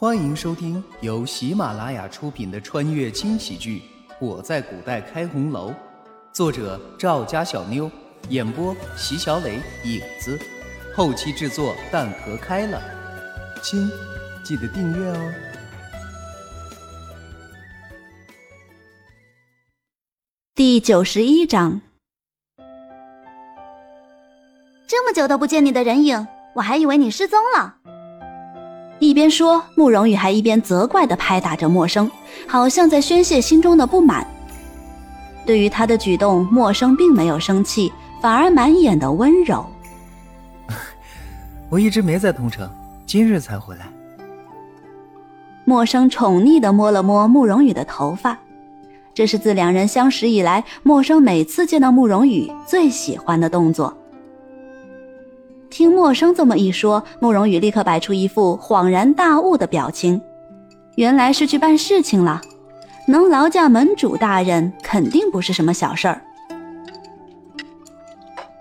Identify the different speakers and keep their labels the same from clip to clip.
Speaker 1: 欢迎收听由喜马拉雅出品的穿越轻喜剧《我在古代开红楼》，作者赵家小妞，演播席小磊、影子，后期制作蛋壳开了。亲，记得订阅哦。
Speaker 2: 第九十一章，
Speaker 3: 这么久都不见你的人影，我还以为你失踪了。
Speaker 2: 一边说，慕容羽还一边责怪的拍打着陌生，好像在宣泄心中的不满。对于他的举动，陌生并没有生气，反而满眼的温柔。
Speaker 1: 我一直没在东城，今日才回来。
Speaker 2: 陌生宠溺的摸了摸慕容羽的头发，这是自两人相识以来，陌生每次见到慕容羽最喜欢的动作。听陌生这么一说，慕容羽立刻摆出一副恍然大悟的表情。原来是去办事情了，能劳驾门主大人，肯定不是什么小事儿。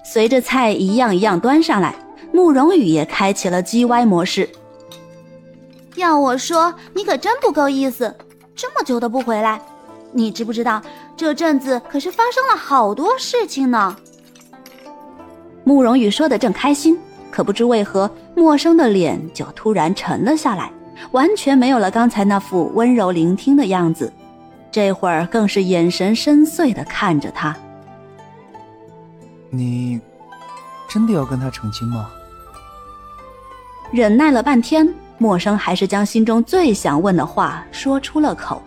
Speaker 2: 随着菜一样一样端上来，慕容羽也开启了叽歪模式。
Speaker 3: 要我说，你可真不够意思，这么久都不回来。你知不知道，这阵子可是发生了好多事情呢？
Speaker 2: 慕容羽说的正开心，可不知为何，陌生的脸就突然沉了下来，完全没有了刚才那副温柔聆听的样子。这会儿更是眼神深邃的看着他。
Speaker 1: 你真的要跟他成亲吗？
Speaker 2: 忍耐了半天，陌生还是将心中最想问的话说出了口。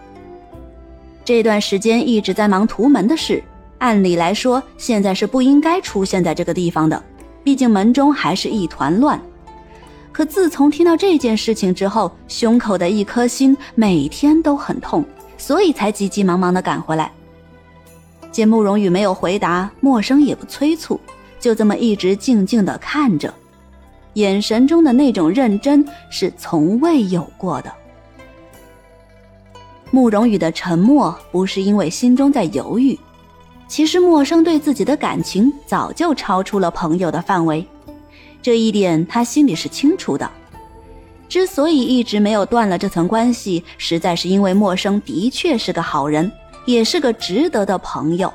Speaker 2: 这段时间一直在忙图门的事。按理来说，现在是不应该出现在这个地方的，毕竟门中还是一团乱。可自从听到这件事情之后，胸口的一颗心每天都很痛，所以才急急忙忙的赶回来。见慕容羽没有回答，陌生也不催促，就这么一直静静的看着，眼神中的那种认真是从未有过的。慕容羽的沉默不是因为心中在犹豫。其实陌生对自己的感情早就超出了朋友的范围，这一点他心里是清楚的。之所以一直没有断了这层关系，实在是因为陌生的确是个好人，也是个值得的朋友。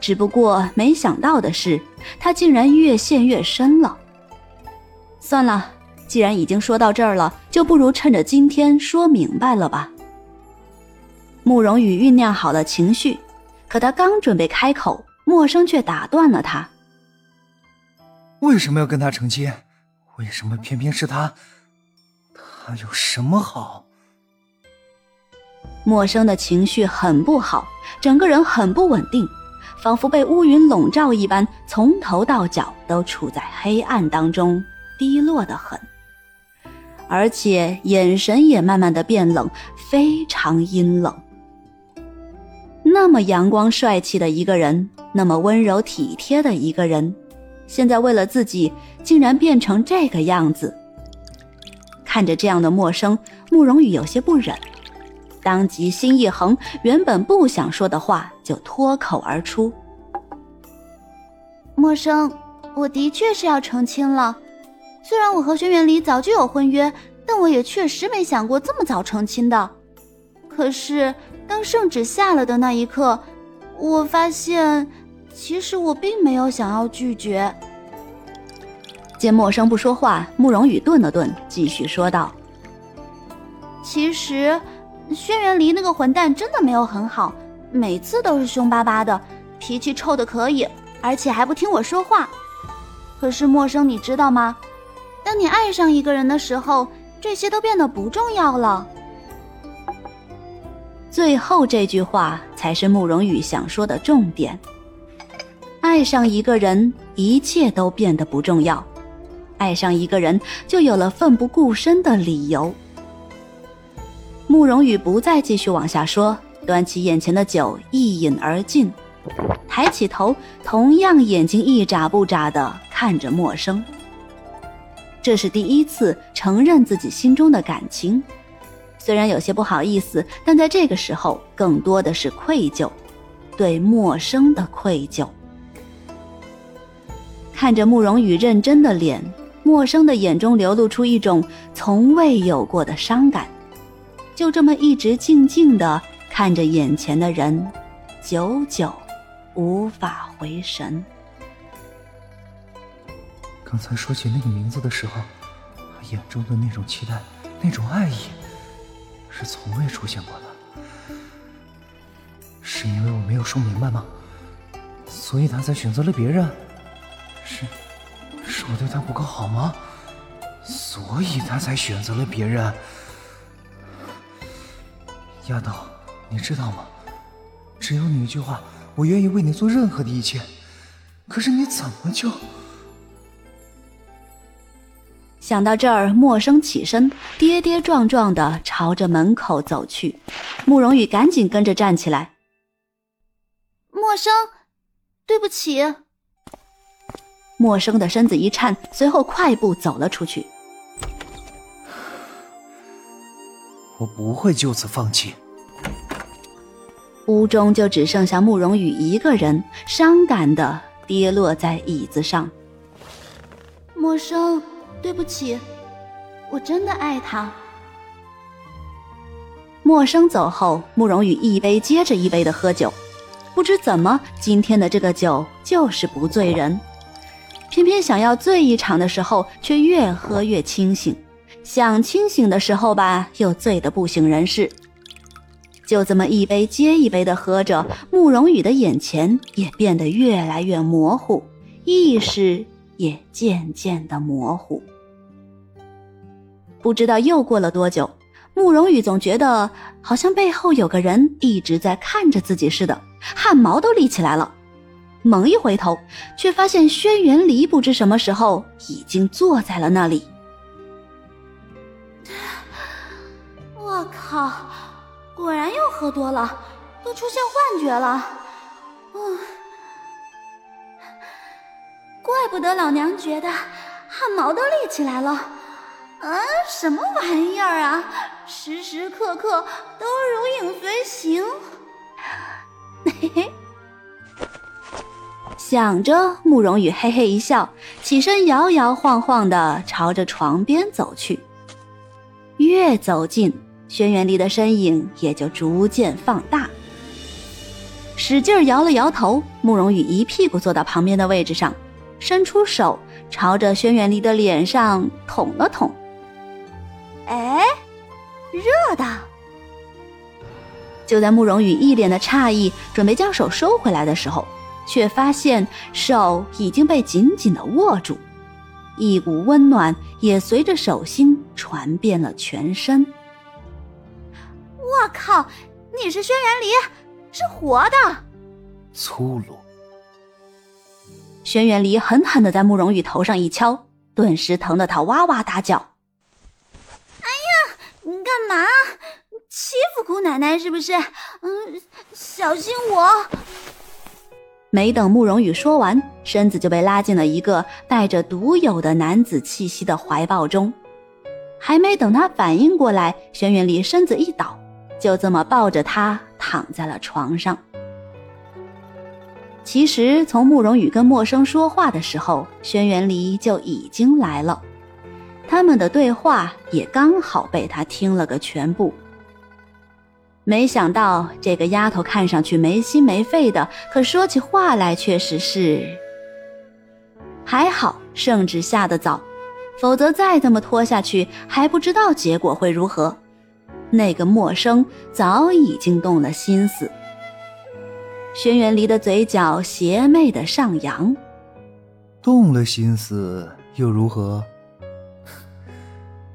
Speaker 2: 只不过没想到的是，他竟然越陷越深了。算了，既然已经说到这儿了，就不如趁着今天说明白了吧。慕容羽酝酿好了情绪。可他刚准备开口，陌生却打断了他。
Speaker 1: 为什么要跟他成亲？为什么偏偏是他？他有什么好？
Speaker 2: 陌生的情绪很不好，整个人很不稳定，仿佛被乌云笼罩一般，从头到脚都处在黑暗当中，低落的很，而且眼神也慢慢的变冷，非常阴冷。那么阳光帅气的一个人，那么温柔体贴的一个人，现在为了自己，竟然变成这个样子。看着这样的陌生，慕容羽有些不忍，当即心一横，原本不想说的话就脱口而出：“
Speaker 3: 陌生，我的确是要成亲了。虽然我和轩辕离早就有婚约，但我也确实没想过这么早成亲的。可是……”当圣旨下了的那一刻，我发现，其实我并没有想要拒绝。
Speaker 2: 见陌生不说话，慕容羽顿了顿，继续说道：“
Speaker 3: 其实，轩辕离那个混蛋真的没有很好，每次都是凶巴巴的，脾气臭的可以，而且还不听我说话。可是陌生，你知道吗？当你爱上一个人的时候，这些都变得不重要了。”
Speaker 2: 最后这句话才是慕容羽想说的重点。爱上一个人，一切都变得不重要；爱上一个人，就有了奋不顾身的理由。慕容羽不再继续往下说，端起眼前的酒一饮而尽，抬起头，同样眼睛一眨不眨的看着陌生。这是第一次承认自己心中的感情。虽然有些不好意思，但在这个时候，更多的是愧疚，对陌生的愧疚。看着慕容羽认真的脸，陌生的眼中流露出一种从未有过的伤感，就这么一直静静的看着眼前的人，久久无法回神。
Speaker 1: 刚才说起那个名字的时候，眼中的那种期待，那种爱意，是从未出现过的。是因为我没有说明白吗？所以他才选择了别人？是，是我对他不够好吗？所以他才选择了别人？丫头，你知道吗？只有你一句话，我愿意为你做任何的一切。可是你怎么就……
Speaker 2: 想到这儿，默生起身，跌跌撞撞的朝着门口走去。慕容羽赶紧跟着站起来。
Speaker 3: 陌生，对不起。
Speaker 2: 陌生的身子一颤，随后快步走了出去。
Speaker 1: 我不会就此放弃。
Speaker 2: 屋中就只剩下慕容羽一个人，伤感的跌落在椅子上。
Speaker 3: 陌生，对不起，我真的爱他。
Speaker 2: 陌生走后，慕容羽一杯接着一杯的喝酒。不知怎么，今天的这个酒就是不醉人，偏偏想要醉一场的时候，却越喝越清醒；想清醒的时候吧，又醉得不省人事。就这么一杯接一杯的喝着，慕容羽的眼前也变得越来越模糊，意识也渐渐的模糊。不知道又过了多久。慕容羽总觉得好像背后有个人一直在看着自己似的，汗毛都立起来了。猛一回头，却发现轩辕离不知什么时候已经坐在了那里。
Speaker 3: 我靠，果然又喝多了，都出现幻觉了。嗯，怪不得老娘觉得汗毛都立起来了。啊，什么玩意儿啊！时时刻刻都如影随形。
Speaker 2: 嘿嘿，想着，慕容羽嘿嘿一笑，起身摇摇晃晃的朝着床边走去。越走近，轩辕离的身影也就逐渐放大。使劲摇了摇头，慕容羽一屁股坐到旁边的位置上，伸出手朝着轩辕离的脸上捅了捅。
Speaker 3: 哎。热的。
Speaker 2: 就在慕容羽一脸的诧异，准备将手收回来的时候，却发现手已经被紧紧的握住，一股温暖也随着手心传遍了全身。
Speaker 3: 我靠！你是轩辕离，是活的！
Speaker 1: 粗鲁。
Speaker 2: 轩辕离狠狠的在慕容羽头上一敲，顿时疼得他哇哇大叫。
Speaker 3: 干嘛？欺负姑奶奶是不是？嗯，小心我！
Speaker 2: 没等慕容羽说完，身子就被拉进了一个带着独有的男子气息的怀抱中。还没等他反应过来，轩辕离身子一倒，就这么抱着他躺在了床上。其实，从慕容羽跟陌生说话的时候，轩辕离就已经来了。他们的对话也刚好被他听了个全部。没想到这个丫头看上去没心没肺的，可说起话来确实是……还好圣旨下的早，否则再这么拖下去，还不知道结果会如何。那个陌生早已经动了心思。轩辕离的嘴角邪魅的上扬，
Speaker 1: 动了心思又如何？